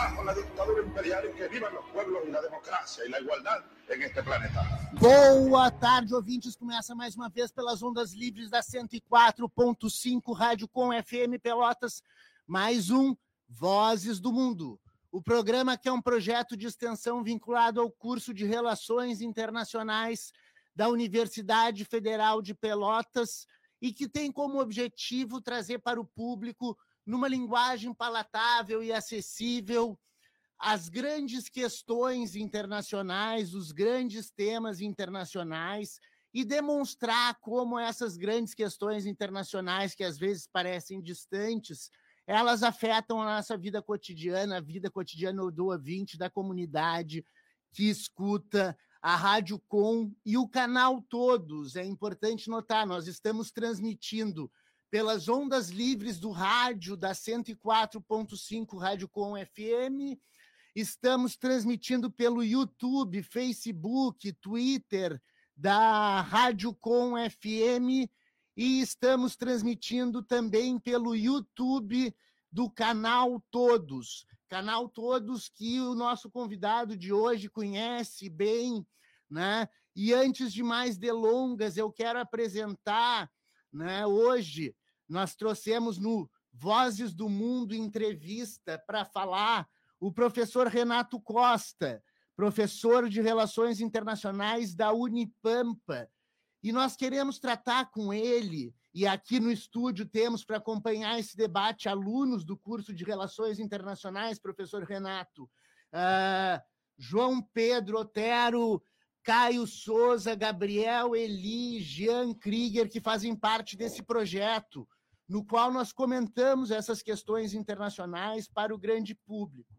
abajo la dictadura imperial que pueblos democracia en este planeta. Boa tarde, ouvintes. Começa mais uma vez pelas ondas livres da 104.5 Rádio Com FM Pelotas. Mais um Vozes do Mundo. O programa que é um projeto de extensão vinculado ao curso de Relações Internacionais da Universidade Federal de Pelotas e que tem como objetivo trazer para o público, numa linguagem palatável e acessível, as grandes questões internacionais, os grandes temas internacionais e demonstrar como essas grandes questões internacionais, que às vezes parecem distantes, elas afetam a nossa vida cotidiana, a vida cotidiana do ouvinte, da comunidade que escuta a Rádio Com e o canal Todos. É importante notar, nós estamos transmitindo pelas ondas livres do rádio da 104.5 Rádio Com FM. Estamos transmitindo pelo YouTube, Facebook, Twitter da Rádio Com FM e estamos transmitindo também pelo YouTube do canal Todos. Canal Todos que o nosso convidado de hoje conhece bem, né? E antes de mais delongas, eu quero apresentar, né, hoje nós trouxemos no Vozes do Mundo entrevista para falar o professor Renato Costa, professor de Relações Internacionais da Unipampa. E nós queremos tratar com ele, e aqui no estúdio temos para acompanhar esse debate alunos do curso de Relações Internacionais, professor Renato, uh, João Pedro Otero, Caio Souza, Gabriel Eli, Jean Krieger, que fazem parte desse projeto no qual nós comentamos essas questões internacionais para o grande público.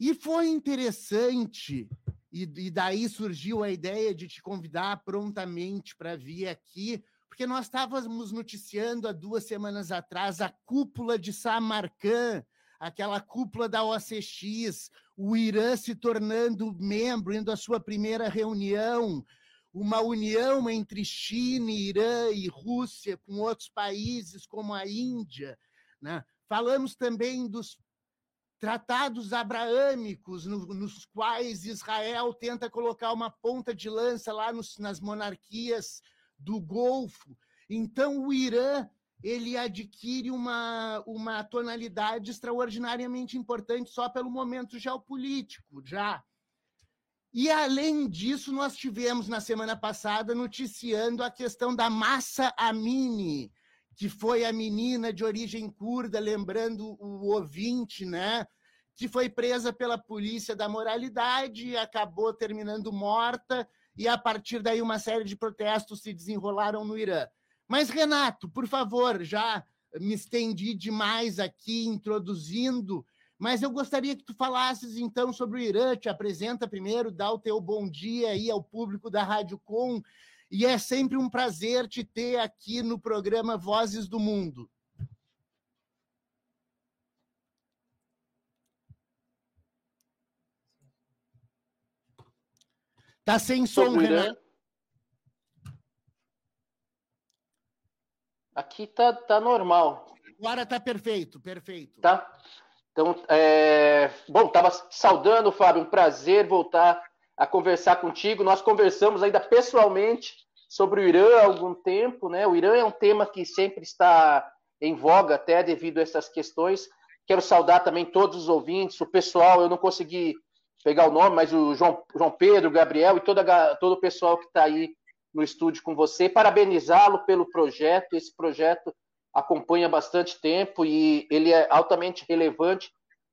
E foi interessante, e, e daí surgiu a ideia de te convidar prontamente para vir aqui, porque nós estávamos noticiando há duas semanas atrás a cúpula de Samarcã, aquela cúpula da OCX, o Irã se tornando membro, indo à sua primeira reunião, uma união entre China, Irã e Rússia com outros países como a Índia. Né? Falamos também dos tratados abraâmicos, no, nos quais Israel tenta colocar uma ponta de lança lá nos, nas monarquias do Golfo. Então, o Irã ele adquire uma, uma tonalidade extraordinariamente importante só pelo momento geopolítico, já. E, além disso, nós tivemos na semana passada noticiando a questão da Massa Amini, que foi a menina de origem curda, lembrando o ouvinte, né? Que foi presa pela polícia da moralidade e acabou terminando morta, e a partir daí uma série de protestos se desenrolaram no Irã. Mas, Renato, por favor, já me estendi demais aqui introduzindo mas eu gostaria que tu falasses então sobre o Irã, te apresenta primeiro, dá o teu bom dia aí ao público da Rádio Com, e é sempre um prazer te ter aqui no programa Vozes do Mundo. Tá sem som, Renan. Aqui tá, tá normal. Agora tá perfeito, perfeito. Tá. Então, é... bom, estava saudando, Fábio, um prazer voltar a conversar contigo. Nós conversamos ainda pessoalmente sobre o Irã há algum tempo, né? O Irã é um tema que sempre está em voga, até devido a essas questões. Quero saudar também todos os ouvintes, o pessoal, eu não consegui pegar o nome, mas o João, João Pedro, o Gabriel e toda, todo o pessoal que está aí no estúdio com você, parabenizá-lo pelo projeto. Esse projeto acompanha bastante tempo e ele é altamente relevante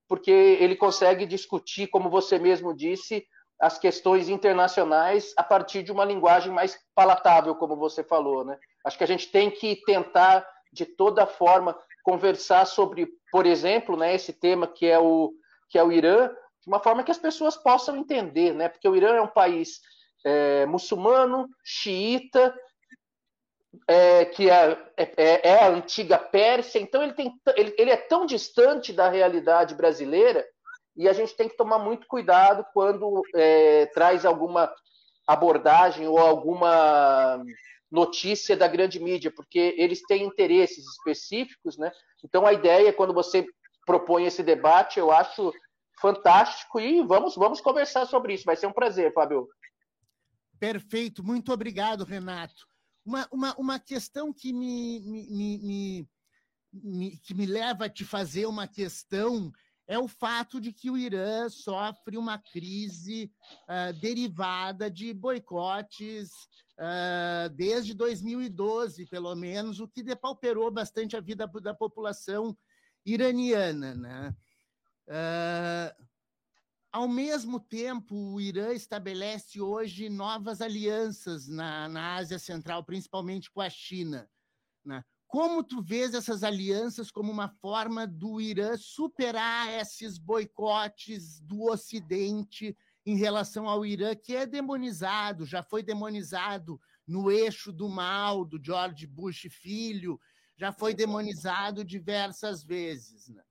porque ele consegue discutir, como você mesmo disse, as questões internacionais a partir de uma linguagem mais palatável, como você falou, né? Acho que a gente tem que tentar de toda forma conversar sobre, por exemplo, né, esse tema que é o que é o Irã, de uma forma que as pessoas possam entender, né? Porque o Irã é um país é, muçulmano, xiita, é, que é, é, é, a antiga Pérsia, então ele, tem, ele, ele é tão distante da realidade brasileira e a gente tem que tomar muito cuidado quando é, traz alguma abordagem ou alguma notícia da grande mídia, porque eles têm interesses específicos, né? Então a ideia é quando você propõem esse debate, eu acho fantástico e vamos, vamos conversar sobre isso. Vai ser um prazer, Fábio. Perfeito, muito obrigado, Renato. Uma, uma, uma questão que me, me, me, me, que me leva a te fazer uma questão é o fato de que o Irã sofre uma crise uh, derivada de boicotes uh, desde 2012, pelo menos, o que depauperou bastante a vida da população iraniana. Né? Uh, ao mesmo tempo, o Irã estabelece hoje novas alianças na, na Ásia Central, principalmente com a China. Né? Como tu vês essas alianças como uma forma do Irã superar esses boicotes do Ocidente em relação ao Irã, que é demonizado, já foi demonizado no eixo do mal do George Bush filho, já foi demonizado diversas vezes. Né?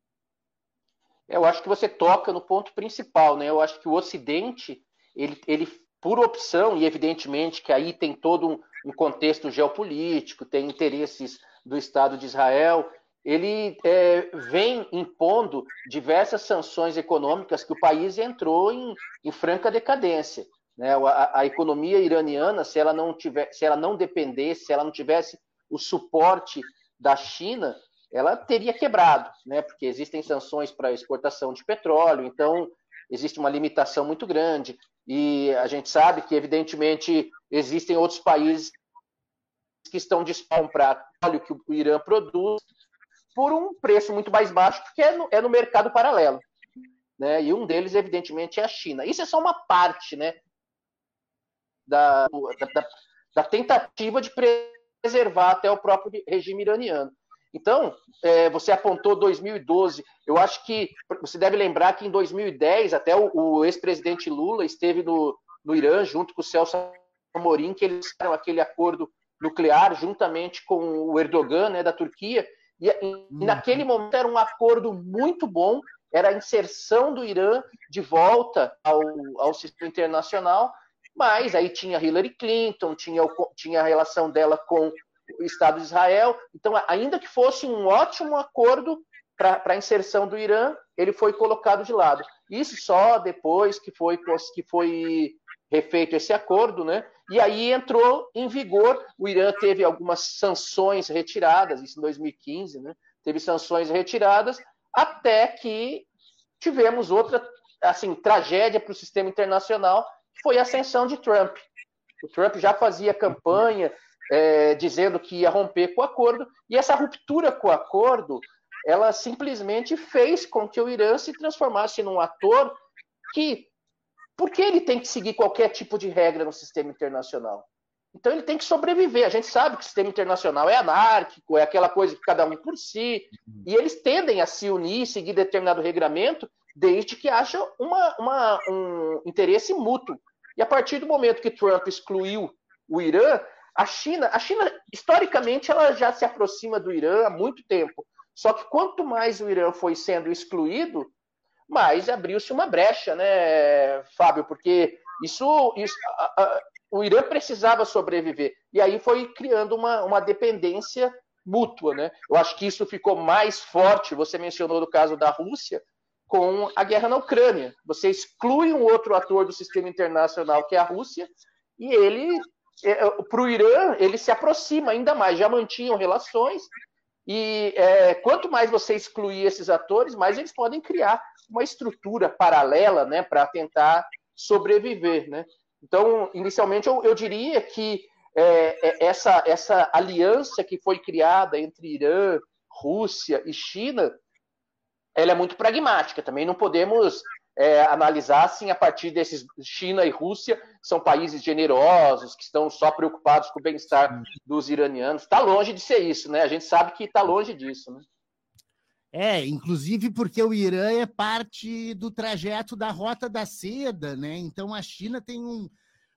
Eu acho que você toca no ponto principal, né? Eu acho que o Ocidente, ele, ele por opção, e evidentemente que aí tem todo um, um contexto geopolítico, tem interesses do Estado de Israel, ele é, vem impondo diversas sanções econômicas que o país entrou em, em franca decadência. Né? A, a, economia iraniana, se ela não tiver, se ela não dependesse, se ela não tivesse o suporte da China, ela teria quebrado, né? Porque existem sanções para exportação de petróleo, então existe uma limitação muito grande. E a gente sabe que, evidentemente, existem outros países que estão dispostos a comprar óleo que o Irã produz por um preço muito mais baixo, porque é no, é no mercado paralelo. Né? E um deles, evidentemente, é a China. Isso é só uma parte né, da, da, da tentativa de preservar até o próprio regime iraniano. Então, é, você apontou 2012. Eu acho que você deve lembrar que em 2010, até o, o ex-presidente Lula esteve no, no Irã junto com o Celso Amorim, que eles fizeram aquele acordo nuclear juntamente com o Erdogan, né, da Turquia. E, e uhum. naquele momento era um acordo muito bom, era a inserção do Irã de volta ao, ao sistema internacional, mas aí tinha Hillary Clinton, tinha, tinha a relação dela com o Estado de Israel. Então, ainda que fosse um ótimo acordo para a inserção do Irã, ele foi colocado de lado. Isso só depois que foi, que foi refeito esse acordo, né? E aí entrou em vigor. O Irã teve algumas sanções retiradas, isso em 2015, né? Teve sanções retiradas, até que tivemos outra assim tragédia para o sistema internacional, que foi a ascensão de Trump. O Trump já fazia campanha é, dizendo que ia romper com o acordo, e essa ruptura com o acordo, ela simplesmente fez com que o Irã se transformasse num ator que, porque ele tem que seguir qualquer tipo de regra no sistema internacional? Então ele tem que sobreviver. A gente sabe que o sistema internacional é anárquico, é aquela coisa que cada um por si, e eles tendem a se unir, seguir determinado regramento, desde que haja uma, uma, um interesse mútuo. E a partir do momento que Trump excluiu o Irã, a China, a China, historicamente, ela já se aproxima do Irã há muito tempo. Só que quanto mais o Irã foi sendo excluído, mais abriu-se uma brecha, né, Fábio? Porque isso, isso a, a, o Irã precisava sobreviver. E aí foi criando uma, uma dependência mútua, né? Eu acho que isso ficou mais forte. Você mencionou no caso da Rússia com a guerra na Ucrânia. Você exclui um outro ator do sistema internacional que é a Rússia e ele para o Irã, ele se aproxima ainda mais, já mantinham relações, e é, quanto mais você excluir esses atores, mais eles podem criar uma estrutura paralela né, para tentar sobreviver. Né? Então, inicialmente, eu, eu diria que é, é, essa, essa aliança que foi criada entre Irã, Rússia e China, ela é muito pragmática. Também não podemos é, analisar assim a partir desses China e Rússia são países generosos que estão só preocupados com o bem-estar dos iranianos. Está longe de ser isso, né? A gente sabe que está longe disso, né? É, inclusive porque o Irã é parte do trajeto da Rota da Seda, né? Então a China tem um,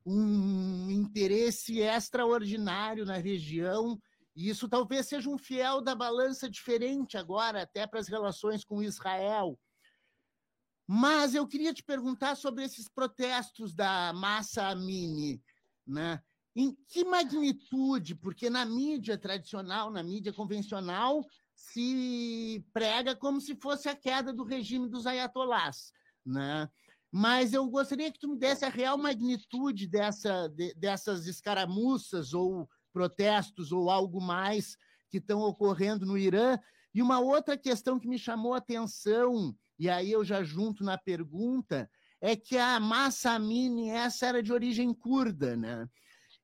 um interesse extraordinário na região, e isso talvez seja um fiel da balança diferente agora, até para as relações com Israel. Mas eu queria te perguntar sobre esses protestos da massa Amini, né? Em que magnitude? Porque na mídia tradicional, na mídia convencional, se prega como se fosse a queda do regime dos ayatolás, né? Mas eu gostaria que tu me desse a real magnitude dessa, de, dessas escaramuças ou protestos ou algo mais que estão ocorrendo no Irã. E uma outra questão que me chamou a atenção, e aí eu já junto na pergunta, é que a Massa Amini, essa era de origem curda, né?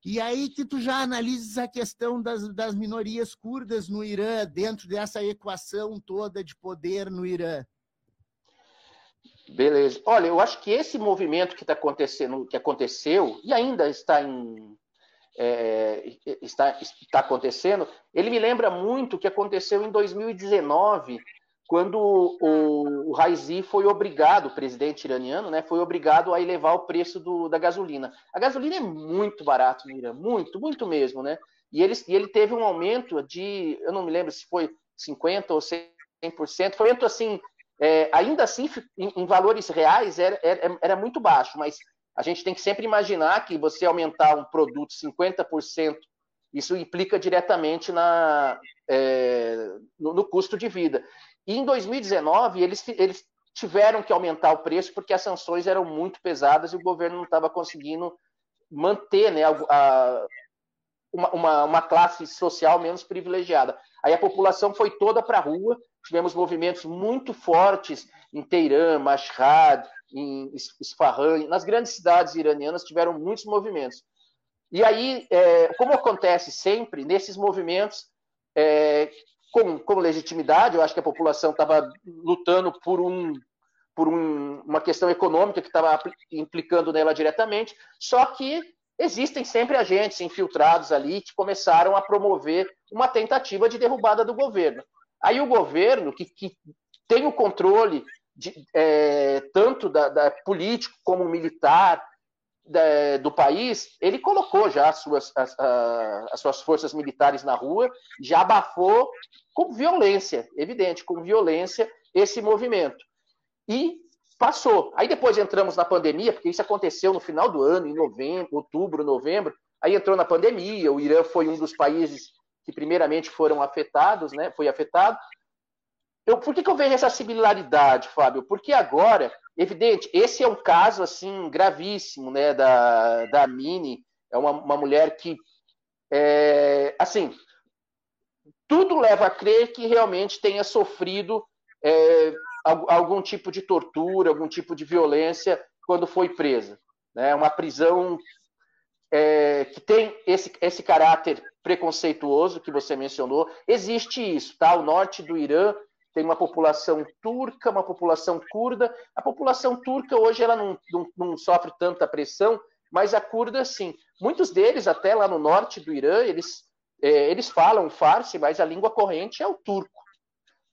E aí que tu já analises a questão das, das minorias curdas no Irã, dentro dessa equação toda de poder no Irã. Beleza. Olha, eu acho que esse movimento que está acontecendo, que aconteceu e ainda está em é, está, está acontecendo, ele me lembra muito o que aconteceu em 2019 quando o, o Raisi foi obrigado, o presidente iraniano, né, foi obrigado a elevar o preço do, da gasolina. A gasolina é muito barata no Irã, muito, muito mesmo, né? E ele, e ele teve um aumento de, eu não me lembro se foi 50% ou 100%, foi um aumento assim, é, ainda assim, em, em, valores reais, era, era, era muito baixo, mas a gente tem que sempre imaginar que você aumentar um produto 50%, isso implica diretamente na, é, no, no, custo de vida. E em 2019, eles, eles tiveram que aumentar o preço porque as sanções eram muito pesadas e o governo não estava conseguindo manter né, a, uma, uma, uma, classe social menos privilegiada. Aí a população foi toda para a rua, tivemos movimentos muito fortes em Teherã, Mashhad, em Isfahan, nas grandes cidades iranianas tiveram muitos movimentos. E aí, é, como acontece sempre, nesses movimentos, é, com, com legitimidade, eu acho que a população estava lutando por, um, por um, uma questão econômica que estava implicando nela diretamente, só que existem sempre agentes infiltrados ali que começaram a promover uma tentativa de derrubada do governo. Aí o governo, que, que tem o controle de, é, tanto da, da, político como militar da, do país, ele colocou já as suas, as, as suas forças militares na rua, já abafou com violência, evidente, com violência, esse movimento. E passou. Aí depois entramos na pandemia, porque isso aconteceu no final do ano, em novembro, outubro, novembro. Aí entrou na pandemia, o Irã foi um dos países que primeiramente foram afetados, né? Foi afetado. Eu, por que, que eu vejo essa similaridade, Fábio? Porque agora, evidente, esse é um caso assim gravíssimo, né, da, da Mini, é uma, uma mulher que, é, assim, tudo leva a crer que realmente tenha sofrido é, algum tipo de tortura, algum tipo de violência quando foi presa. Né? Uma prisão é, que tem esse, esse caráter preconceituoso que você mencionou. Existe isso, tá? O norte do Irã tem uma população turca, uma população curda. A população turca hoje ela não, não, não sofre tanta pressão, mas a curda sim. Muitos deles, até lá no norte do Irã, eles, é, eles falam farsi, mas a língua corrente é o turco.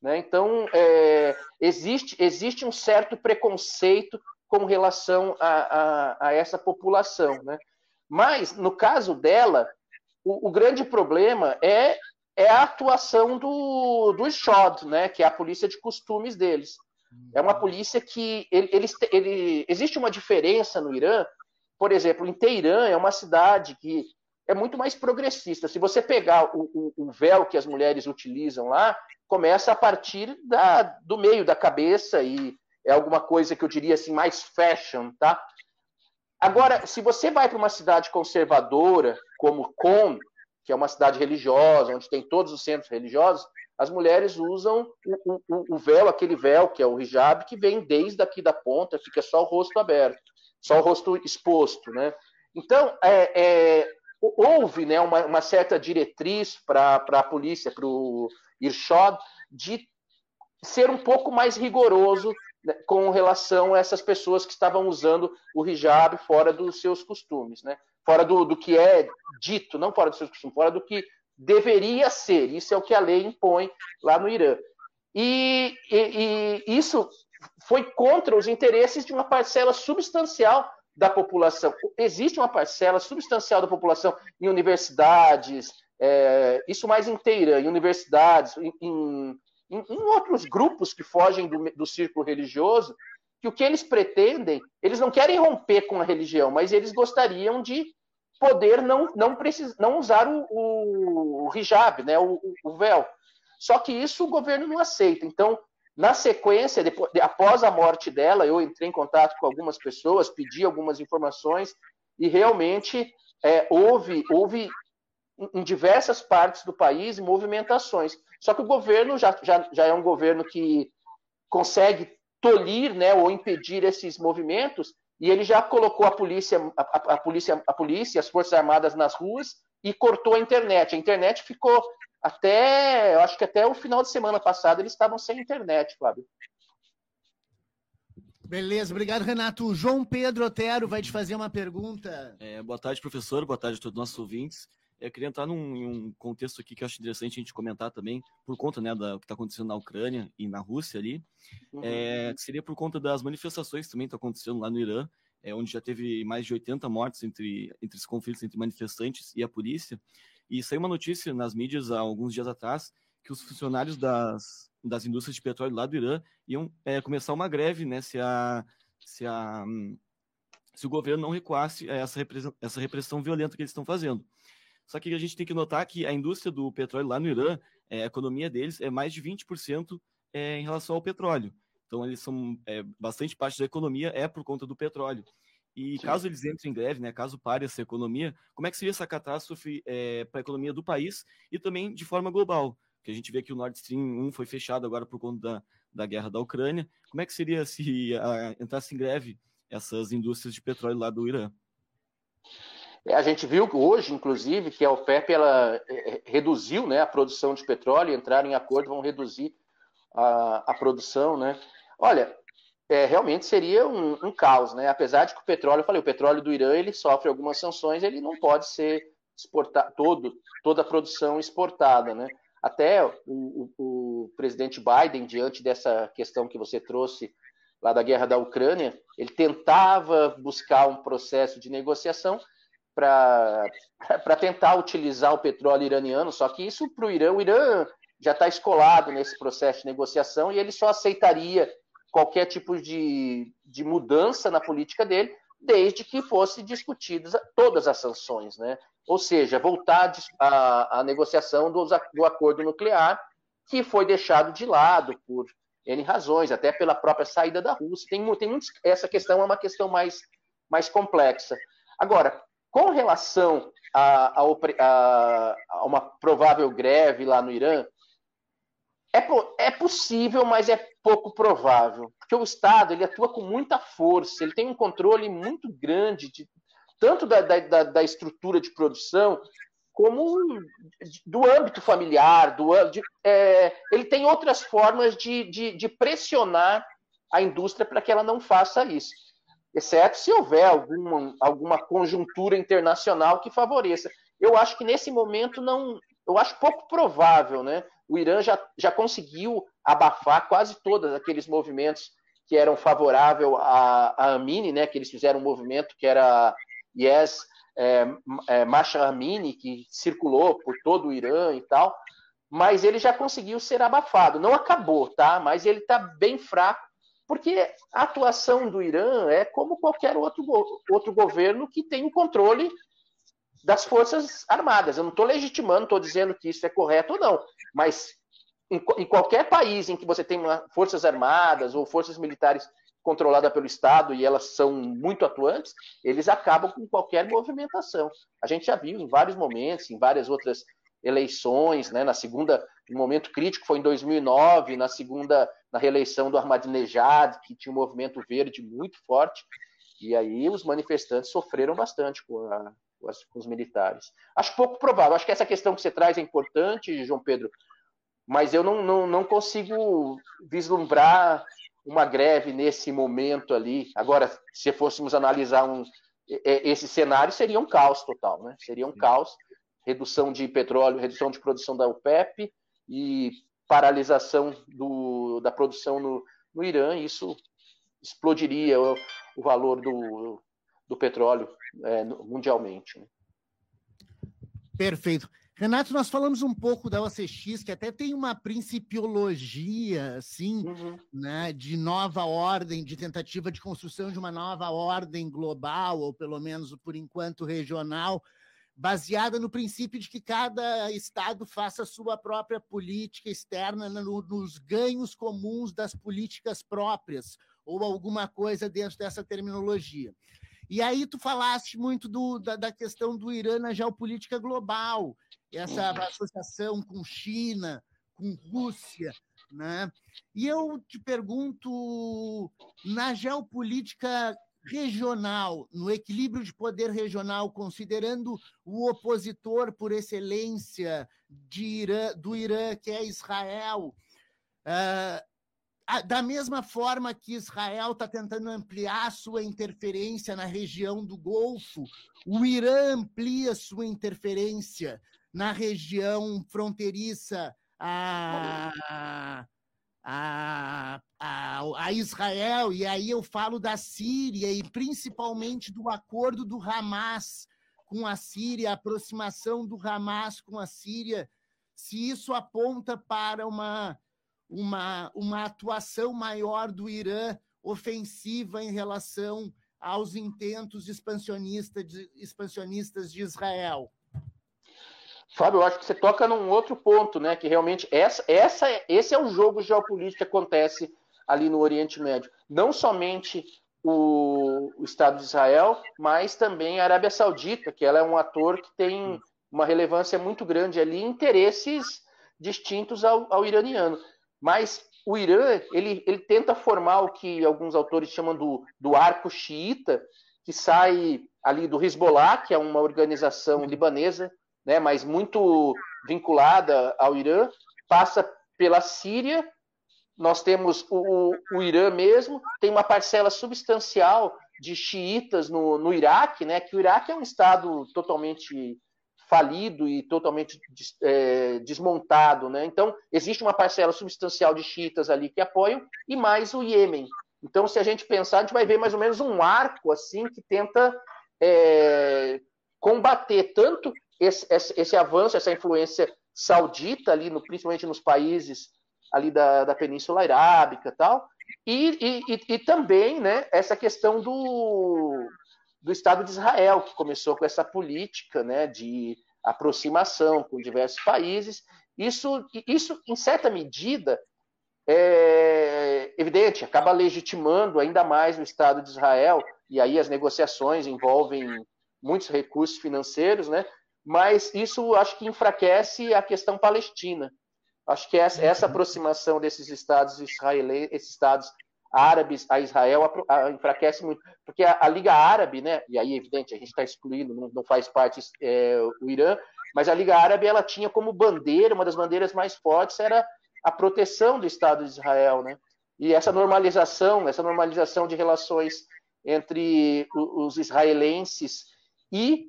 Né? Então, é, existe, existe um certo preconceito com relação a, a, a essa população. Né? Mas, no caso dela, o, o grande problema é é a atuação do, do SHOD, né, que é a polícia de costumes deles. É uma polícia que ele, eles, ele, existe uma diferença no Irã. Por exemplo, em Teherã é uma cidade que é muito mais progressista. Se você pegar o, o, o véu que as mulheres utilizam lá, começa a partir da, do meio da cabeça e é alguma coisa que eu diria assim mais fashion, tá? Agora, se você vai para uma cidade conservadora como Qom, que é uma cidade religiosa, onde tem todos os centros religiosos, as mulheres usam o, o, o, véu, aquele véu que é o hijab, que vem desde aqui da ponta, fica só o rosto aberto, só o rosto exposto, né? Então, é, é, houve né, uma, uma certa diretriz para a polícia, para o Irshad, de ser um pouco mais rigoroso né, com relação a essas pessoas que estavam usando o hijab fora dos seus costumes, né? Fora do, do que é dito, não fora dos seus costumes, fora do que deveria ser. Isso é o que a lei impõe lá no Irã. E, e, e isso foi contra os interesses de uma parcela substancial da população. Existe uma parcela substancial da população em universidades, é, isso mais inteira, em universidades, em, em, em, outros grupos que fogem do, do círculo religioso, que o que eles pretendem, eles não querem romper com a religião, mas eles gostariam de poder não não precis, não usar o, o, o hijab, né, o, o, véu. Só que isso o governo não aceita. Então, na sequência, depois, após a morte dela, eu entrei em contato com algumas pessoas, pedi algumas informações e realmente é, houve, houve em diversas partes do país movimentações. Só que o governo já, já, já é um governo que consegue tolir né, ou impedir esses movimentos e ele já colocou a polícia, a, a, a polícia, a polícia, as forças armadas nas ruas e cortou a internet. A internet ficou até, eu acho que até o final de semana passado eles estavam sem internet, Fábio. Beleza, obrigado, Renato. O João Pedro Otero vai te fazer uma pergunta. É, boa tarde, professor. Boa tarde a todos os nossos ouvintes. Eu queria entrar num, em um contexto aqui que eu acho interessante a gente comentar também, por conta né, do que está acontecendo na Ucrânia e na Rússia ali. Uhum. É, seria por conta das manifestações que também estão acontecendo lá no Irã, é, onde já teve mais de 80 mortes entre, entre os conflitos entre manifestantes e a polícia. E saiu uma notícia nas mídias há alguns dias atrás que os funcionários das, das indústrias de petróleo lá do Irã iam é, começar uma greve, né, se a, se a se o governo não recuasse a essa repressão, essa repressão violenta que eles estão fazendo. Só que a gente tem que notar que a indústria do petróleo lá no Irã, é, a economia deles é mais de 20% é, em relação ao petróleo. Então, eles são é, bastante parte da economia é por conta do petróleo. E Sim. caso eles entrem em greve, né, caso pare essa economia, como é que seria essa catástrofe é, para a economia do país e também de forma global? Que a gente vê que o Nord Stream 1 foi fechado agora por conta da, da guerra da Ucrânia. Como é que seria se a, entrasse em greve essas indústrias de petróleo lá do Irã? É, a gente viu hoje, inclusive, que a OPEP ela é, reduziu né, a produção de petróleo, entraram em acordo, vão reduzir a, a produção, né? Olha, é, realmente seria um, um, caos, né? Apesar de que o petróleo, eu falei, o petróleo do Irã ele sofre algumas sanções, ele não pode ser exportado toda a produção exportada, né? Até o, o, o, presidente Biden, diante dessa questão que você trouxe lá da guerra da Ucrânia, ele tentava buscar um processo de negociação para tentar utilizar o petróleo iraniano, só que isso para o Irã, o Irã já está escolado nesse processo de negociação e ele só aceitaria qualquer tipo de, de mudança na política dele, desde que fosse discutidas todas as sanções, né? Ou seja, voltar à negociação do, do acordo nuclear, que foi deixado de lado por N razões, até pela própria saída da Rússia. Tem, tem muitos, essa questão é uma questão mais, mais complexa. Agora, com relação a, a, a, uma provável greve lá no Irã, é, é possível, mas é pouco provável, porque o Estado ele atua com muita força, ele tem um controle muito grande de, tanto da, da, da estrutura de produção como do âmbito familiar, do, de, é, ele tem outras formas de, de, de pressionar a indústria para que ela não faça isso, exceto se houver alguma, alguma conjuntura internacional que favoreça. Eu acho que nesse momento não, eu acho pouco provável, né? o Irã já, já conseguiu abafar quase todos aqueles movimentos que eram favoráveis à, à Amini, né, que eles fizeram um movimento que era Yes, é, é, Masha Amini, que circulou por todo o Irã e tal, mas ele já conseguiu ser abafado. Não acabou, tá? Mas ele está bem fraco, porque a atuação do Irã é como qualquer outro, outro governo que tem o controle das Forças Armadas. Eu não estou legitimando, estou dizendo que isso é correto ou não, mas em, em, qualquer país em que você tem uma, Forças Armadas ou forças militares controladas pelo Estado e elas são muito atuantes, eles acabam com qualquer movimentação. A gente já viu em vários momentos, em várias outras eleições, né, na segunda, um momento crítico foi em 2009, na segunda, na reeleição do Ahmadinejad, que tinha um movimento verde muito forte, e aí os manifestantes sofreram bastante com a, com os militares. Acho pouco provável. Acho que essa questão que você traz é importante, João Pedro, mas eu não, não, não consigo vislumbrar uma greve nesse momento ali. Agora, se fôssemos analisar um, esse cenário, seria um caos total, né? Seria um caos. Redução de petróleo, redução de produção da OPEP e paralisação do, da produção no, no Irã. Isso explodiria o, o valor do, do petróleo é, mundialmente. Né? Perfeito. Renato, nós falamos um pouco da OCX, que até tem uma principiologia, assim, uhum. né, de nova ordem, de tentativa de construção de uma nova ordem global, ou pelo menos por enquanto regional. Baseada no princípio de que cada Estado faça a sua própria política externa no, nos ganhos comuns das políticas próprias, ou alguma coisa dentro dessa terminologia. E aí tu falaste muito do, da, da questão do Irã na geopolítica global, essa associação com China, com Rússia, né? E eu te pergunto, na geopolítica regional, no equilíbrio de poder regional, considerando o opositor por excelência Irã, do Irã, que é Israel, uh, da mesma forma que Israel está tentando ampliar sua interferência na região do Golfo, o Irã amplia sua interferência na região fronteiriça a, a, a, a, Israel, e aí eu falo da Síria e principalmente do acordo do Hamas com a Síria, a aproximação do Hamas com a Síria, se isso aponta para uma, uma, uma atuação maior do Irã ofensiva em relação aos intentos expansionistas de, expansionistas de Israel. Fábio, eu acho que você toca num outro ponto, né? Que realmente essa, essa, esse é o jogo geopolítico que acontece ali no Oriente Médio. Não somente o, o, Estado de Israel, mas também a Arábia Saudita, que ela é um ator que tem uma relevância muito grande ali, interesses distintos ao, ao iraniano. Mas o Irã, ele, ele tenta formar o que alguns autores chamam do, do arco xiita, que sai ali do Hezbollah, que é uma organização libanesa né, mas muito vinculada ao Irã, passa pela Síria. Nós temos o, o Irã mesmo, tem uma parcela substancial de xiitas no, no Iraque, né, que o Iraque é um estado totalmente falido e totalmente é, desmontado, né? Então existe uma parcela substancial de xiitas ali que apoiam e mais o Iêmen. Então, se a gente pensar, a gente vai ver mais ou menos um arco assim que tenta é, combater tanto esse, esse, esse, avanço, essa influência saudita ali, no, principalmente nos países ali da, da Península Arábica tal, e, e, e também né, essa questão do, do Estado de Israel, que começou com essa política né, de aproximação com diversos países. Isso, isso em certa medida, é evidente, acaba legitimando ainda mais o Estado de Israel, e aí as negociações envolvem muitos recursos financeiros, né? Mas isso acho que enfraquece a questão palestina. Acho que essa, essa aproximação desses estados israelenses, esses estados árabes a Israel a, a, enfraquece muito, porque a, a, Liga Árabe, né, e aí evidente a gente está excluindo, não, não, faz parte é, o Irã, mas a Liga Árabe ela tinha como bandeira, uma das bandeiras mais fortes era a proteção do Estado de Israel, né? E essa normalização, essa normalização de relações entre os israelenses e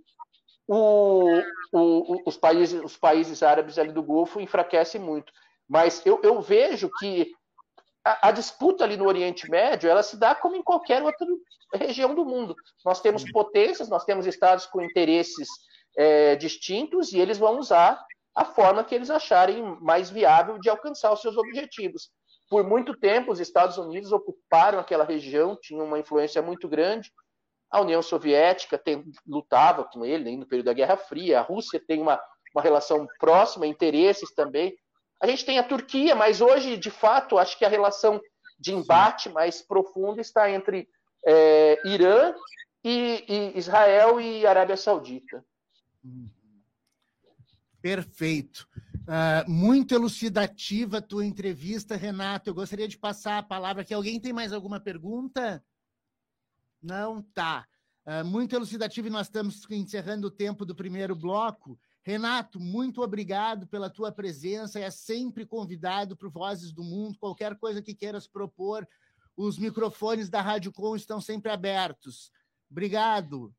o, o, os, países, os países árabes ali do Golfo enfraquecem muito. Mas eu, eu vejo que a, a, disputa ali no Oriente Médio ela se dá como em qualquer outra região do mundo. Nós temos potências, nós temos estados com interesses é, distintos e eles vão usar a forma que eles acharem mais viável de alcançar os seus objetivos. Por muito tempo, os Estados Unidos ocuparam aquela região, tinham uma influência muito grande. A União Soviética tem, lutava com ele no período da Guerra Fria, a Rússia tem uma, uma relação próxima, interesses também. A gente tem a Turquia, mas hoje, de fato, acho que a relação de embate mais profunda está entre é, Irã e, e, Israel e Arábia Saudita. Perfeito. Uh, muito elucidativa a tua entrevista, Renato. Eu gostaria de passar a palavra aqui. Alguém tem mais alguma pergunta? Não tá. Uh, muito elucidativo e nós estamos encerrando o tempo do primeiro bloco. Renato, muito obrigado pela tua presença. É sempre convidado para Vozes do Mundo. Qualquer coisa que queiras propor, os microfones da Rádio Com estão sempre abertos. Obrigado.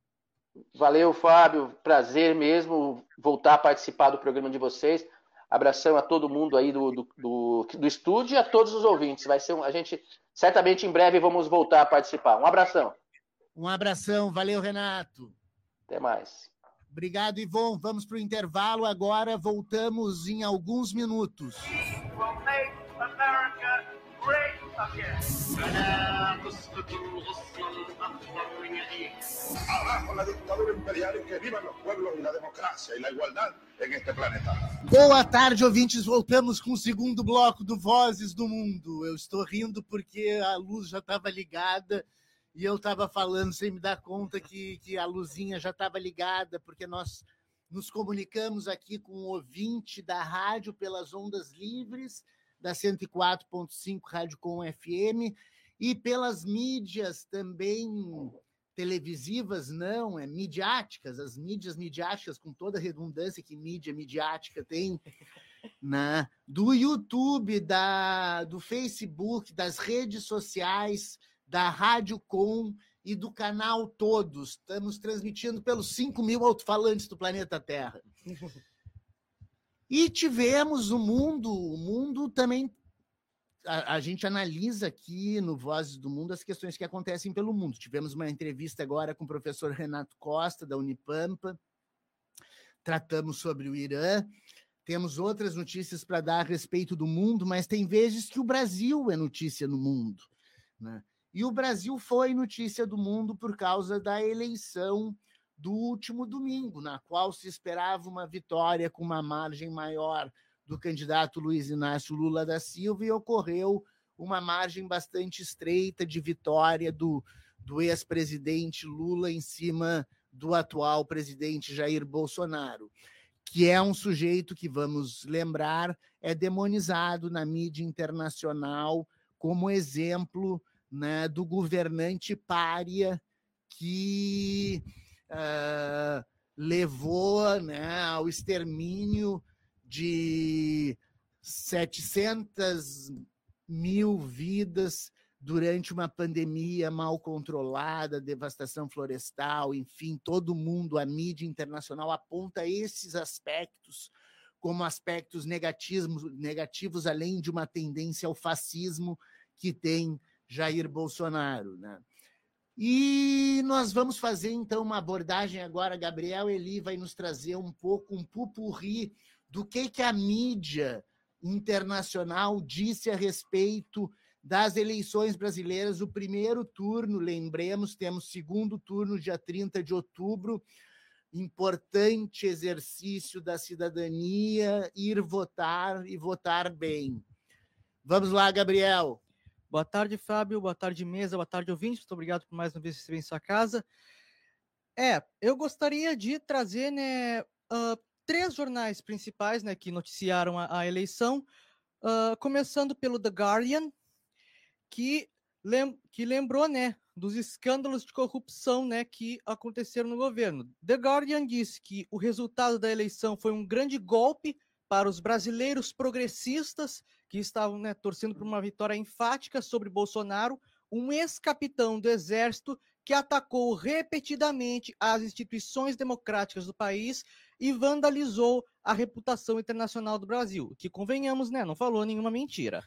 Valeu, Fábio. Prazer mesmo voltar a participar do programa de vocês. Abração a todo mundo aí do, do, do, do estúdio e a todos os ouvintes. Vai ser um, a gente certamente em breve vamos voltar a participar. Um abração. Um abração, valeu, Renato. Até mais. Obrigado, Ivon. Vamos para o intervalo agora, voltamos em alguns minutos. We'll Abajo la dictadura imperial y que vivan los pueblos y la democracia y la igualdad en este planeta. Boa tarde, ouvintes. Voltamos com o segundo bloco do Vozes do Mundo. Eu estou rindo porque a luz já estava ligada e eu estava falando sem me dar conta que, que a luzinha já estava ligada, porque nós nos comunicamos aqui com o ouvinte da rádio pelas ondas livres da 104.5 Rádio Com FM e pelas mídias também televisivas, não, é midiáticas, as mídias midiáticas, com toda a redundância que mídia midiática tem, né? do YouTube, da, do Facebook, das redes sociais, da Rádio Com e do canal Todos. Estamos transmitindo pelos 5 mil alto-falantes do planeta Terra. E tivemos o mundo, o mundo também. A, a, gente analisa aqui no Vozes do Mundo as questões que acontecem pelo mundo. Tivemos uma entrevista agora com o professor Renato Costa, da Unipampa. Tratamos sobre o Irã. Temos outras notícias para dar a respeito do mundo, mas tem vezes que o Brasil é notícia no mundo. Né? E o Brasil foi notícia do mundo por causa da eleição do último domingo, na qual se esperava uma vitória com uma margem maior do candidato Luiz Inácio Lula da Silva e ocorreu uma margem bastante estreita de vitória do, do ex-presidente Lula em cima do atual presidente Jair Bolsonaro, que é um sujeito que, vamos lembrar, é demonizado na mídia internacional como exemplo né, do governante pária que uh, levou né, ao extermínio de 700 mil vidas durante uma pandemia mal controlada, devastação florestal, enfim, todo mundo, a mídia internacional aponta esses aspectos como aspectos negativos, negativos além de uma tendência ao fascismo que tem Jair Bolsonaro, né? E nós vamos fazer então uma abordagem agora, Gabriel Eli vai nos trazer um pouco um pupurri do que que a mídia internacional disse a respeito das eleições brasileiras, o primeiro turno, lembremos, temos segundo turno dia 30 de outubro, importante exercício da cidadania, ir votar e votar bem. Vamos lá, Gabriel. Boa tarde, Fábio. Boa tarde, mesa. Boa tarde, ouvintes. Muito obrigado por mais uma vez receber em sua casa. É, eu gostaria de trazer né, uh, três jornais principais né, que noticiaram a, a eleição, uh, começando pelo The Guardian, que, lem que lembrou né, dos escândalos de corrupção né, que aconteceram no governo. The Guardian disse que o resultado da eleição foi um grande golpe para os brasileiros progressistas que estavam né, torcendo por uma vitória enfática sobre Bolsonaro, um ex-capitão do Exército que atacou repetidamente as instituições democráticas do país e vandalizou a reputação internacional do Brasil, que convenhamos, né, não falou nenhuma mentira.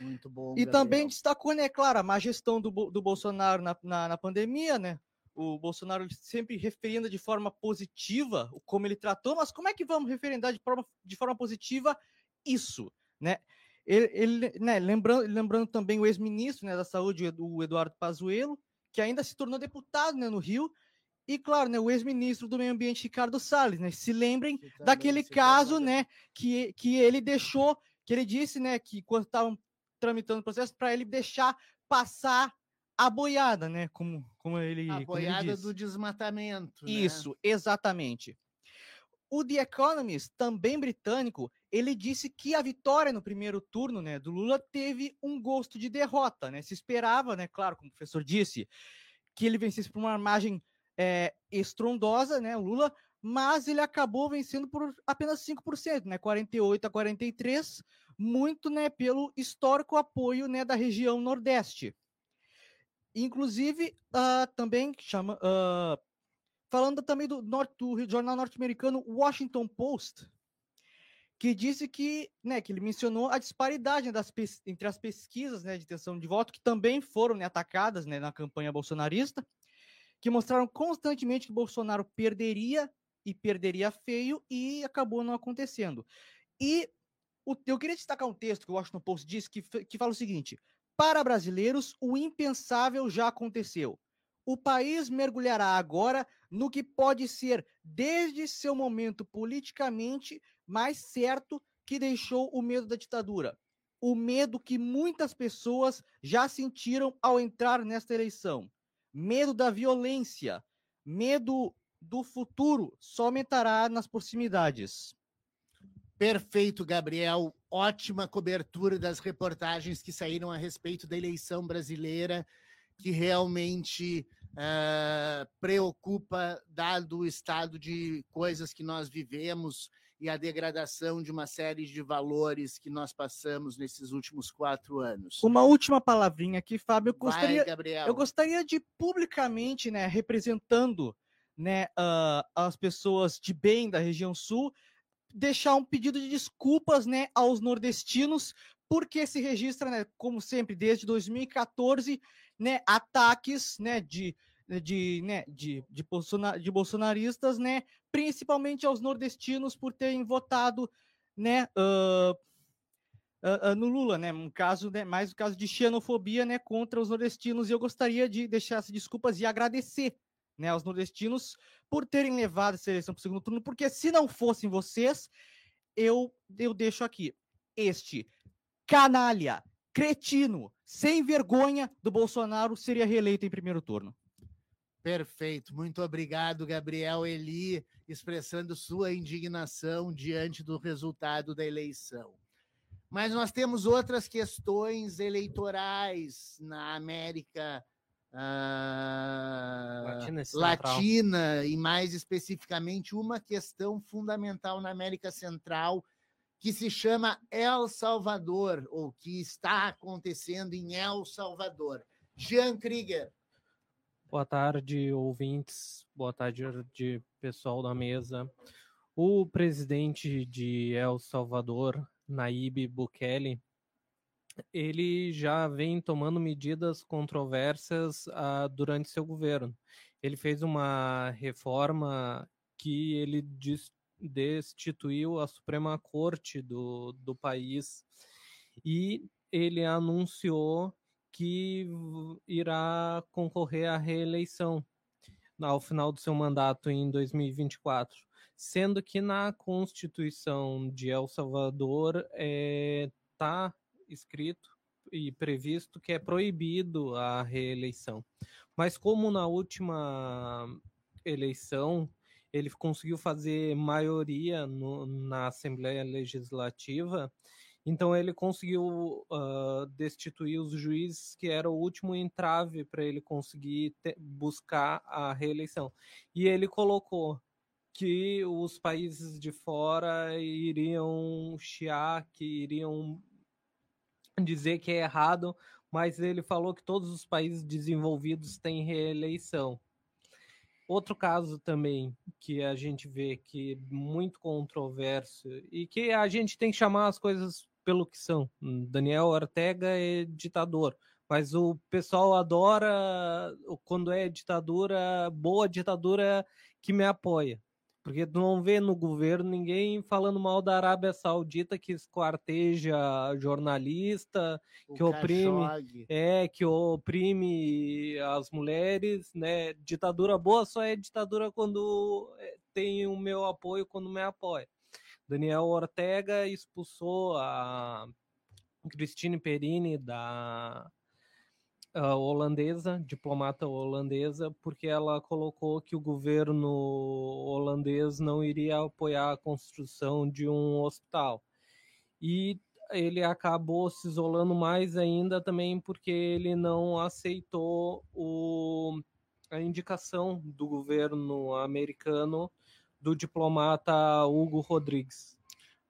Muito bom. e Gabriel. também destacou, né, claro, a má gestão do, do Bolsonaro na, na, na pandemia, né, o Bolsonaro sempre referindo de forma positiva como ele tratou, mas como é que vamos referendar de forma, de forma positiva isso, né? Ele, ele né, lembrando, lembrando também o ex-ministro né, da Saúde, o Eduardo Pazuello, que ainda se tornou deputado né, no Rio, e claro, né, o ex-ministro do Meio Ambiente, Ricardo Salles, né? Se lembrem daquele caso, né, que, que ele deixou, que ele disse, né, que quando estavam tramitando o processo, para ele deixar passar a boiada, né? Como, como ele. A boiada do desmatamento. Né? Isso, né? exatamente. O The Economist, também britânico, ele disse que a vitória no primeiro turno né, do Lula teve um gosto de derrota. Né? Se esperava, né, claro, como o professor disse, que ele vencesse por uma margem é, estrondosa, né, o Lula, mas ele acabou vencendo por apenas 5%, né, 48 a 43, muito né, pelo histórico apoio né, da região Nordeste. Inclusive, uh, também chama. Uh, falando também do, norte, do jornal norte-americano Washington Post, que disse que, né, que ele mencionou a disparidade das, entre as pesquisas né, de intenção de voto, que também foram né, atacadas né, na campanha bolsonarista, que mostraram constantemente que Bolsonaro perderia e perderia feio e acabou não acontecendo. E o, eu queria destacar um texto que o Washington Post diz que, que fala o seguinte: para brasileiros, o impensável já aconteceu. O país mergulhará agora no que pode ser, desde seu momento politicamente mais certo, que deixou o medo da ditadura. O medo que muitas pessoas já sentiram ao entrar nesta eleição. Medo da violência, medo do futuro só aumentará nas proximidades. Perfeito, Gabriel. Ótima cobertura das reportagens que saíram a respeito da eleição brasileira, que realmente uh, preocupa, dado o estado de coisas que nós vivemos e a degradação de uma série de valores que nós passamos nesses últimos quatro anos. Uma última palavrinha aqui, Fábio. Eu gostaria, Vai, Gabriel. Eu gostaria de publicamente, né, representando né, uh, as pessoas de bem da região sul, deixar um pedido de desculpas né, aos nordestinos, porque se registra, né, como sempre, desde 2014, né, ataques né, de, de, né, de, de, de bolsonaristas, né, principalmente aos nordestinos por terem votado né, uh, uh, no Lula, né, um caso, né, mais um caso de xenofobia né, contra os nordestinos, e eu gostaria de deixar essas desculpas e agradecer né, aos nordestinos por terem levado essa eleição para o segundo turno, porque se não fossem vocês, eu, eu deixo aqui este canalha, cretino, sem vergonha do Bolsonaro seria reeleito em primeiro turno. Perfeito, muito obrigado, Gabriel Eli, expressando sua indignação diante do resultado da eleição. Mas nós temos outras questões eleitorais na América uh, Latina, Latina, e mais especificamente uma questão fundamental na América Central que se chama El Salvador, ou que está acontecendo em El Salvador. Jean Krieger. Boa tarde, ouvintes. Boa tarde, de pessoal da mesa. O presidente de El Salvador, Naíbe Bukele, ele já vem tomando medidas controversas uh, durante seu governo. Ele fez uma reforma que ele destituiu a Suprema Corte do, do país e ele anunciou que irá concorrer à reeleição ao final do seu mandato em 2024, sendo que na Constituição de El Salvador está eh, é, escrito e previsto que é proibido a reeleição. Mas como na última eleição ele conseguiu fazer maioria no, na Assembleia Legislativa, então ele conseguiu uh, destituir os juízes, que era o último entrave para ele conseguir te, buscar a reeleição. E ele colocou que os países de fora iriam chiar, que iriam dizer que é errado, mas ele falou que todos os países desenvolvidos têm reeleição. Outro caso também que a gente vê que é muito controverso e que a gente tem que chamar as coisas pelo que são. Daniel Ortega é ditador, mas o pessoal adora quando é ditadura, boa ditadura que me apoia. Porque tu não vê no governo ninguém falando mal da Arábia Saudita que esquarteja jornalista, o que oprime, é, que oprime as mulheres, né? Ditadura boa só é ditadura quando é, tem o meu apoio, quando me apoia. Daniel Ortega expulsou a Christine Perini da uh, holandesa, diplomata holandesa, porque ela colocou que o governo holandês não iria apoiar a construção de um hospital. E ele acabou se isolando mais ainda também porque ele não aceitou o, a indicação do governo americano do diplomata Hugo Rodrigues.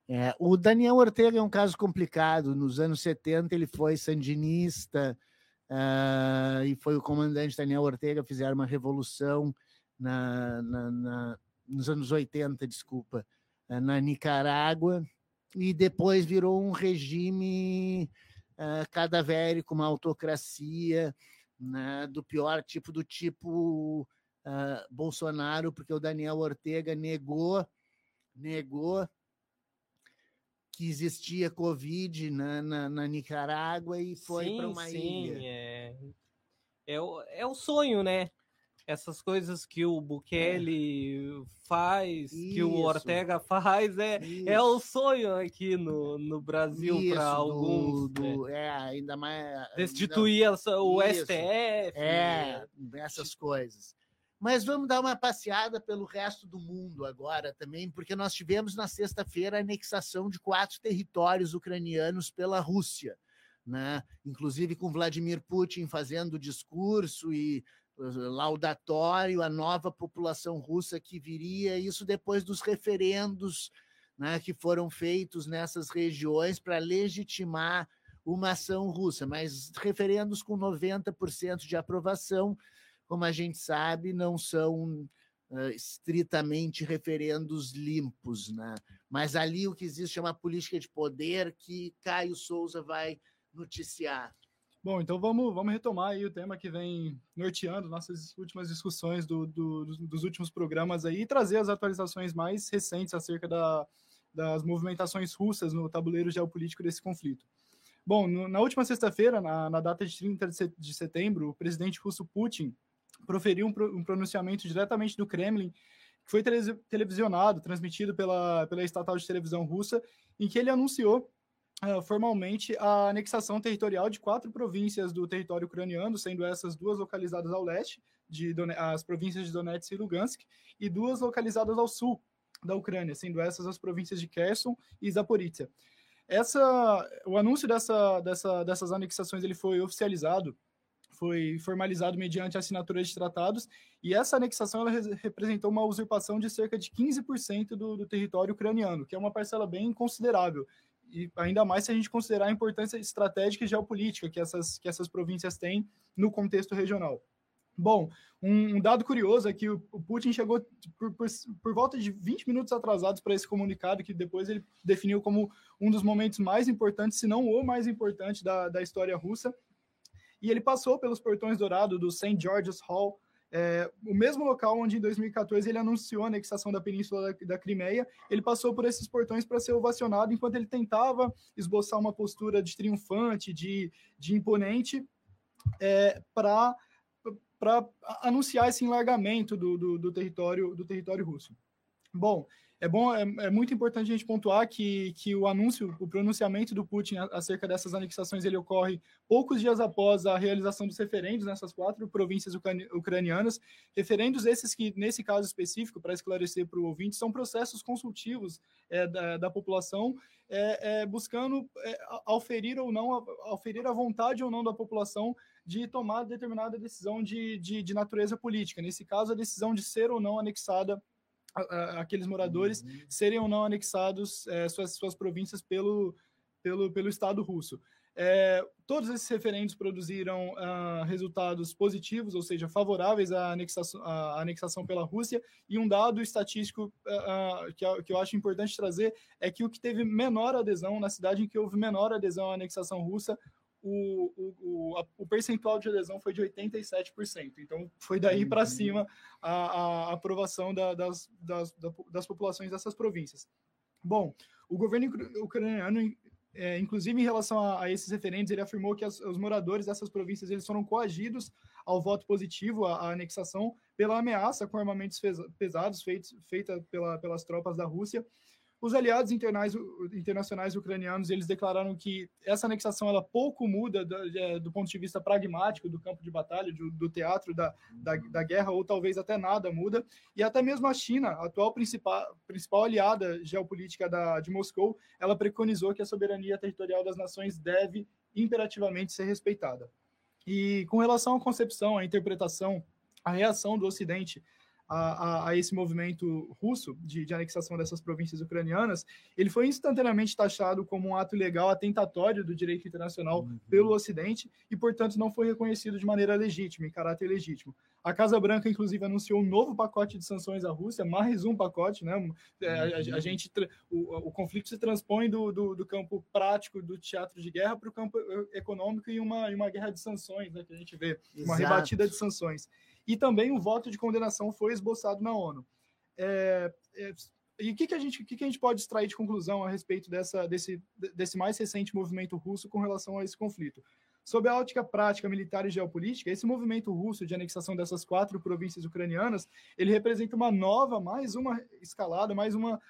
É, o Daniel Ortega é um caso complicado. Nos anos 70 ele foi sandinista, uh, e foi o comandante Daniel Ortega, fizeram uma revolução na, na, na nos anos 80, desculpa, uh, na Nicarágua, e depois virou um regime uh, cadavérico, uma autocracia, né, do pior tipo, do tipo Bolsonaro, porque o Daniel Ortega negou, negou que existia Covid na, na, na Nicarágua e foi para uma sim, ilha. É, é, o, é o sonho, né? Essas coisas que o Bukele faz, que o Isso. Ortega faz, é, é o sonho aqui no, no Brasil Isso, para do- alguns. né? do- é, ainda mais. Destituir essa- o Isso. STF. É, essas coisas. Mas vamos dar uma passeada pelo resto do mundo agora também, porque nós tivemos na sexta-feira a anexação de quatro territórios ucranianos pela Rússia, né? Inclusive com Vladimir Putin fazendo discurso e uh, laudatório à nova população russa que viria, isso depois dos referendos né, que foram feitos nessas regiões para legitimar uma ação russa, mas referendos com 90% de aprovação, como a gente sabe, não são uh, estritamente referendos limpos, né? Mas ali o que existe é uma política de poder que Caio Souza vai noticiar. Bom, então vamos, vamos retomar aí o tema que vem norteando nossas últimas discussões do, do, dos, últimos programas aí e trazer as atualizações mais recentes acerca da, das movimentações russas no tabuleiro geopolítico desse conflito. Bom, no, na última sexta-feira, na, na, data de 30 de setembro, o presidente russo Putin proferiu um, pro, pronunciamento diretamente do Kremlin, que foi tele, televisionado, transmitido pela, pela estatal de televisão russa, em que ele anunciou uh, formalmente a anexação territorial de quatro províncias do território ucraniano, sendo essas duas localizadas ao leste, de as províncias de Donetsk e Lugansk, e duas localizadas ao sul da Ucrânia, sendo essas as províncias de Kherson e Zaporizhia. Essa, o anúncio dessa, dessa, dessas anexações ele foi oficializado, foi formalizado mediante assinatura de tratados, e essa anexação representou uma usurpação de cerca de 15% do, do território ucraniano, que é uma parcela bem considerável, e ainda mais se a gente considerar a importância estratégica e geopolítica que essas, que essas províncias têm no contexto regional. Bom, um, um dado curioso é que o, o Putin chegou por, por, por, volta de 20 minutos atrasados para esse comunicado, que depois ele definiu como um dos momentos mais importantes, se não o mais importante da, da história russa. E ele passou pelos portões dourados do St. George's Hall, é, o mesmo local onde em 2014 ele anunciou a anexação da península da, da Crimeia. Ele passou por esses portões para ser ovacionado enquanto ele tentava esboçar uma postura de triunfante, de, de imponente, é, para anunciar esse enlargamento do, do, do, território do território russo. Bom, é bom, é, é, muito importante a gente pontuar que, que o anúncio, o pronunciamento do Putin acerca dessas anexações, ele ocorre poucos dias após a realização dos referendos nessas quatro províncias ucranianas, referendos esses que, nesse caso específico, para esclarecer para o ouvinte, são processos consultivos é, da, da, população, é, buscando auferir ou não, auferir a vontade ou não da população de tomar determinada decisão de, de, de natureza política. Nesse caso, a decisão de ser ou não anexada aqueles moradores uhum. serem ou não anexados é, suas, suas províncias pelo, pelo, pelo Estado russo. É, todos esses referendos produziram uh, resultados positivos, ou seja, favoráveis à anexação, à anexação pela Rússia, e um dado estatístico uh, que, que eu acho importante trazer é que o que teve menor adesão, na cidade em que houve menor adesão à anexação russa, o, o, o, o, percentual de adesão foi de 87%. Então, foi daí para cima a, a aprovação da, das, das, das populações dessas províncias. Bom, o governo ucraniano, é, inclusive em relação a, a, esses referendos, ele afirmou que as, os moradores dessas províncias eles foram coagidos ao voto positivo, à, anexação, pela ameaça com armamentos pesados feitos, feita pela, pelas tropas da Rússia. Os aliados internacionais ucranianos eles declararam que essa anexação ela pouco muda do, do ponto de vista pragmático do campo de batalha, do, do teatro da, da, da, guerra, ou talvez até nada muda. E até mesmo a China, a atual principal, principal aliada geopolítica da, de Moscou, ela preconizou que a soberania territorial das nações deve imperativamente ser respeitada. E com relação à concepção, à interpretação, à reação do Ocidente a, a, a, esse movimento russo de, de, anexação dessas províncias ucranianas, ele foi instantaneamente taxado como um ato ilegal atentatório do direito internacional uhum. pelo Ocidente e, portanto, não foi reconhecido de maneira legítima, em caráter legítimo. A Casa Branca, inclusive, anunciou um novo pacote de sanções à Rússia, mais um pacote, né? Uhum. A, a, gente, o, o, conflito se transpõe do, do, do, campo prático do teatro de guerra para o campo econômico e uma, e uma guerra de sanções, né? Que a gente vê, Exato. uma rebatida de sanções e também o voto de condenação foi esboçado na ONU. É, é, e o que, que, a gente, que, que a gente pode extrair de conclusão a respeito dessa, desse, desse mais recente movimento russo com relação a esse conflito? Sob a ótica prática, militar e geopolítica, esse movimento russo de anexação dessas quatro províncias ucranianas, ele representa uma nova, mais uma escalada, mais uma,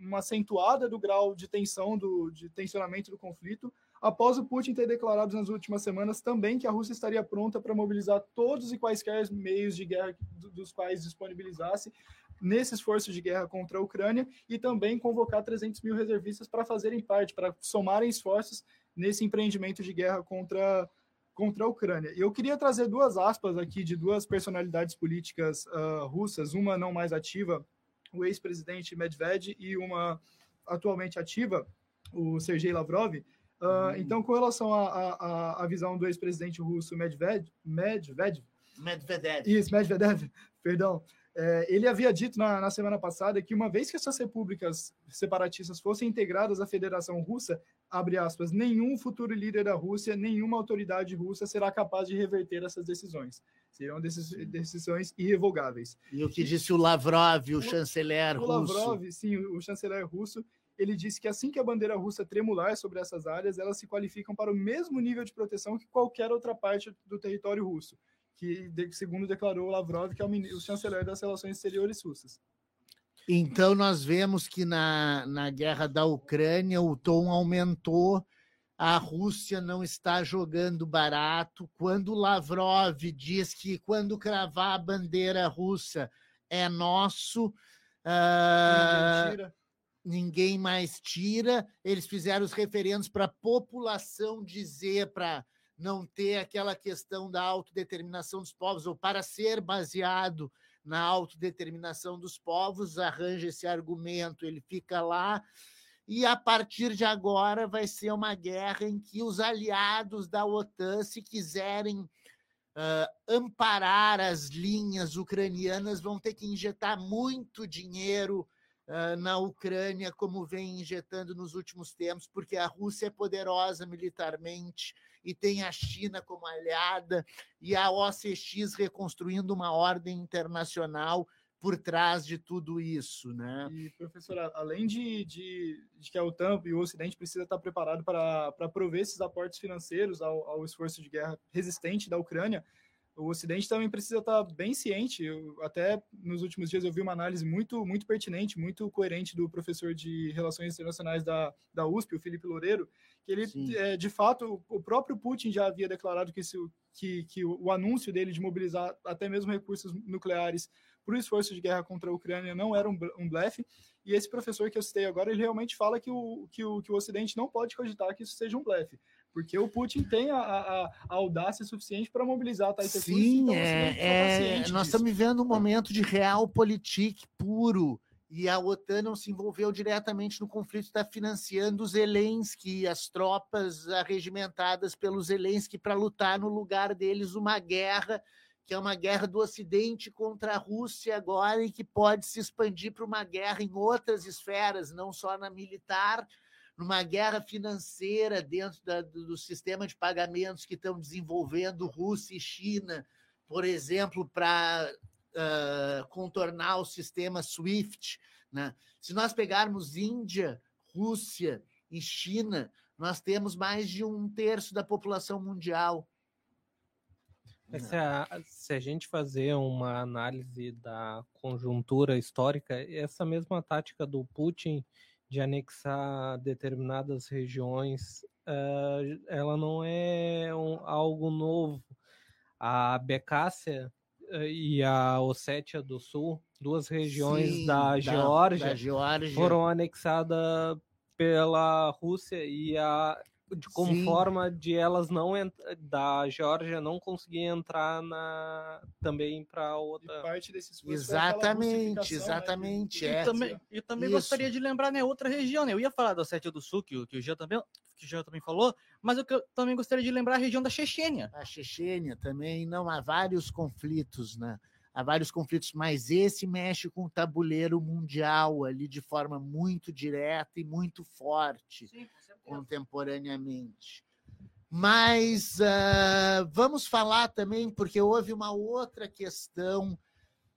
uma acentuada do grau de tensão, do, de tensionamento do conflito, após o Putin ter declarado nas últimas semanas também que a Rússia estaria pronta para mobilizar todos e quaisquer meios de guerra dos quais disponibilizasse nesse esforço de guerra contra a Ucrânia e também convocar 300 mil reservistas para fazerem parte, para somarem esforços nesse empreendimento de guerra contra, contra a Ucrânia. Eu queria trazer duas aspas aqui de duas personalidades políticas uh, russas, uma não mais ativa, o ex-presidente Medved, e uma atualmente ativa, o Sergei Lavrov. Uh, Então, com relação à visão do ex-presidente russo Medved, Medved, Medvedev. Isso, Medvedev, perdão. É, ele havia dito na, na, semana passada que uma vez que essas repúblicas separatistas fossem integradas à Federação Russa, abre aspas, nenhum futuro líder da Rússia, nenhuma autoridade russa será capaz de reverter essas decisões. Serão decisões irrevogáveis. E o que disse o Lavrov, o, o chanceler o russo? O Lavrov, sim, o chanceler russo, ele disse que assim que a bandeira russa tremular sobre essas áreas, elas se qualificam para o mesmo nível de proteção que qualquer outra parte do território russo que, segundo declarou Lavrov, que é o, o chanceler das relações exteriores russas. Então, nós vemos que na, na guerra da Ucrânia o tom aumentou, a Rússia não está jogando barato. Quando Lavrov diz que quando cravar a bandeira russa é nosso, uh, ninguém mais tira. Eles fizeram os referendos para a população dizer para não ter aquela questão da autodeterminação dos povos, ou para ser baseado na autodeterminação dos povos, arranja esse argumento, ele fica lá, e a partir de agora vai ser uma guerra em que os aliados da OTAN, se quiserem uh, amparar as linhas ucranianas, vão ter que injetar muito dinheiro na Ucrânia, como vem injetando nos últimos tempos, porque a Rússia é poderosa militarmente e tem a China como aliada, e a OCX reconstruindo uma ordem internacional por trás de tudo isso, né? E, professora, além de, de, de, que a OTAN e o Ocidente precisa estar preparado para, para prover esses aportes financeiros ao, ao esforço de guerra resistente da Ucrânia, o Ocidente também precisa estar bem ciente. Eu, até nos últimos dias eu vi uma análise muito, muito pertinente, muito coerente do professor de Relações Internacionais da, da USP, o Felipe Loureiro, que ele, é, de fato, o próprio Putin já havia declarado que, se, que, que o, o anúncio dele de mobilizar até mesmo recursos nucleares para o esforço de guerra contra a Ucrânia não era um, um blefe. E esse professor que eu citei agora, ele realmente fala que o, que o, que o Ocidente não pode cogitar que isso seja um blefe porque o Putin tem a, a, a audácia suficiente para mobilizar tais recursos. Sim, então, é, é nós estamos vivendo um momento de realpolitik puro. E a OTAN não se envolveu diretamente no conflito, está financiando os Zelensky, as tropas arregimentadas pelos Zelensky para lutar no lugar deles uma guerra que é uma guerra do Ocidente contra a Rússia agora e que pode se expandir para uma guerra em outras esferas, não só na militar, numa guerra financeira dentro da, do, do sistema de pagamentos que estão desenvolvendo Rússia e China, por exemplo, para uh, contornar o sistema SWIFT. Né? Se nós pegarmos Índia, Rússia e China, nós temos mais de um terço da população mundial. É, se a, se a, gente fazer uma análise da conjuntura histórica, essa mesma tática do Putin de anexar determinadas regiões, uh, ela não é um, algo novo. A Becácia uh, e a Ossétia do Sul, duas regiões Sim, da, da, Geórgia, da Geórgia, foram anexadas pela Rússia e a de como Sim. forma de elas não da Geórgia não conseguir entrar na também para outra e parte desses exatamente exatamente né? é. e também eu também gostaria de lembrar né outra região né eu ia falar da Sétia do Sul que, o, que o Jean também que o Jean também falou mas eu, eu também gostaria de lembrar a região da Chechênia a Chechênia também não há vários conflitos né há vários conflitos, mas esse mexe com o tabuleiro mundial ali de forma muito direta e muito forte. Sim, contemporaneamente. Mas uh, vamos falar também, porque houve uma outra questão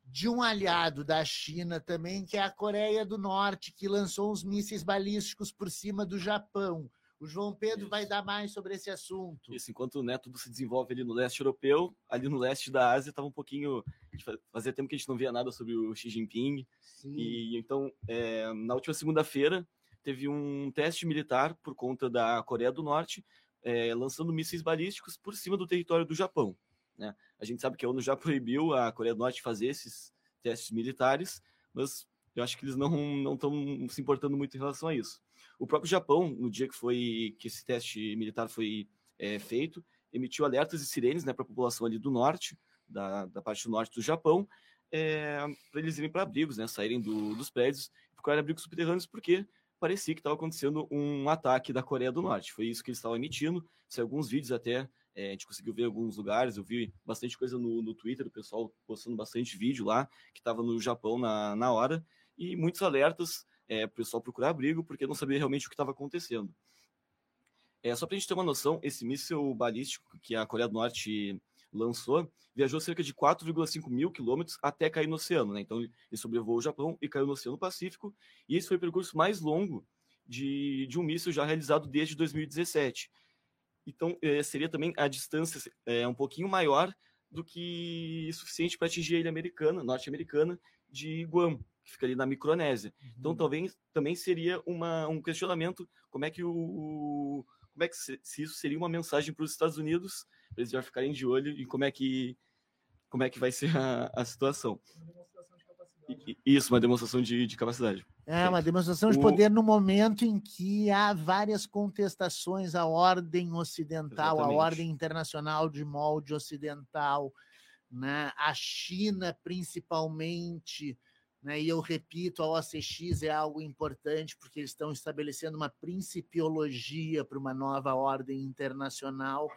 de um aliado da China também, que é a Coreia do Norte, que lançou uns mísseis balísticos por cima do Japão. O João Pedro Isso. vai dar mais sobre esse assunto. Isso, enquanto né, tudo se desenvolve ali no leste europeu, ali no leste da Ásia estava um pouquinho. Fazia tempo que a gente não via nada sobre o Xi Jinping. Sim. E então, é, na última segunda-feira, teve um teste militar por conta da Coreia do Norte, é, lançando mísseis balísticos por cima do território do Japão. Né? A gente sabe que a ONU já proibiu a Coreia do Norte fazer esses testes militares, mas eu acho que eles não estão se importando muito em relação a isso. O próprio Japão, no dia que foi que esse teste militar foi é, feito, emitiu alertas e sirenes né, para a população ali do norte, da, da parte do norte do Japão, é, para eles irem para abrigos, né, saírem do, dos prédios, procurar abrigos subterrâneos, porque parecia que estava acontecendo um ataque da Coreia do Norte. Foi isso que eles estavam emitindo. Saiu alguns vídeos até, é, a gente conseguiu ver alguns lugares, eu vi bastante coisa no, no Twitter, o pessoal postando bastante vídeo lá, que estava no Japão na, na hora, e muitos alertas é, para o pessoal procurar abrigo, porque não sabia realmente o que estava acontecendo. É, só para a gente ter uma noção, esse míssil balístico que a Coreia do Norte lançou viajou cerca de 4,5 mil quilômetros até cair no oceano. Né? Então, ele sobrevoou o Japão e caiu no Oceano Pacífico, e esse foi o percurso mais longo de, de um míssil já realizado desde 2017. Então, é, seria também a distância é, um pouquinho maior do que suficiente para atingir a ilha americana, norte-americana, de Guam, que fica ali na Micronésia. Uhum. Então, talvez também seria uma, um questionamento como é que o, o como é que se, se, isso seria uma mensagem para os Estados Unidos, para eles já ficarem de olho em como é que como é que vai ser a, a situação. E, isso, uma demonstração de, de capacidade. É, uma demonstração de poder no momento em que há várias contestações à ordem ocidental, Exatamente. à ordem internacional de molde ocidental, né? a China principalmente, né? e eu repito, a OCX é algo importante, porque eles estão estabelecendo uma principiologia para uma nova ordem internacional,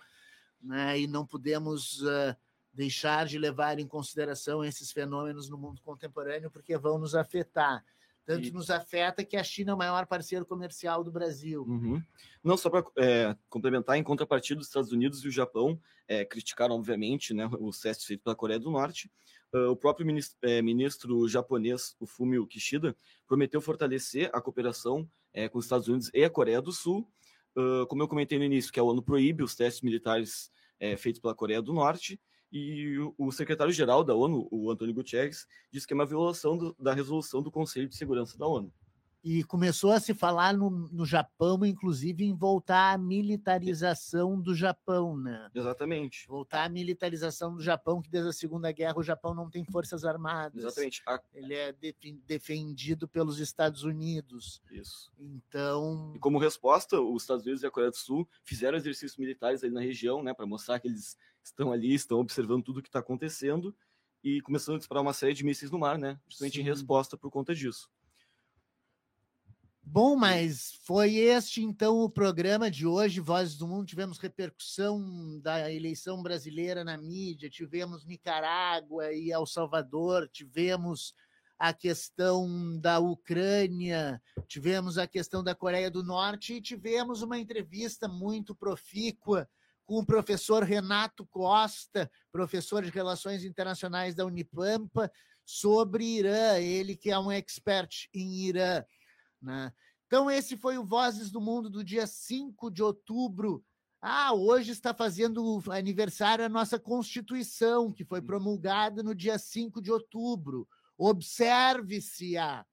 né? e não podemos... Uh, deixar de levar em consideração esses fenômenos no mundo contemporâneo, porque vão nos afetar. Tanto e... nos afeta que a China é o maior parceiro comercial do Brasil. Uhum. Não, só para é, complementar, em contrapartida, os Estados Unidos e o Japão é, criticaram, obviamente, né, os testes feitos pela Coreia do Norte. Uh, o próprio ministro, é, ministro, japonês, o Fumio Kishida, prometeu fortalecer a cooperação é, com os Estados Unidos e a Coreia do Sul. Uh, como eu comentei no início, que a ONU proíbe os testes militares é, feitos pela Coreia do Norte, e o secretário-geral da ONU, o Antônio Guterres, disse que é uma violação do, da resolução do Conselho de Segurança da ONU. E começou a se falar no, no Japão, inclusive, em voltar à militarização do Japão, né? Exatamente. Voltar à militarização do Japão, que desde a Segunda Guerra o Japão não tem forças armadas. Exatamente. A... Ele é defendido pelos Estados Unidos. Isso. Então. E como resposta, os Estados Unidos e a Coreia do Sul fizeram exercícios militares ali na região, né, para mostrar que eles estão ali, estão observando tudo o que está acontecendo e começando a disparar uma série de mísseis no mar, né? Justamente Sim. em resposta por conta disso. Bom, mas foi este então o programa de hoje, Vozes do Mundo. Tivemos repercussão da eleição brasileira na mídia, tivemos Nicarágua e El Salvador, tivemos a questão da Ucrânia, tivemos a questão da Coreia do Norte e tivemos uma entrevista muito profícua com o professor Renato Costa, professor de Relações Internacionais da Unipampa, sobre Irã, ele que é um expert em Irã. Né? Então, esse foi o Vozes do Mundo do dia 5 de outubro. Ah, hoje está fazendo aniversário a nossa Constituição, que foi promulgada no dia 5 de outubro. Observe-se-a.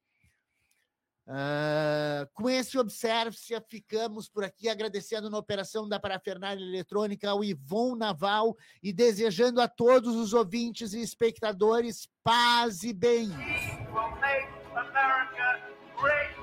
Uh, com esse Observe-se, ficamos por aqui agradecendo na operação da parafernália eletrônica ao Ivon Naval e desejando a todos os ouvintes e espectadores paz e bem.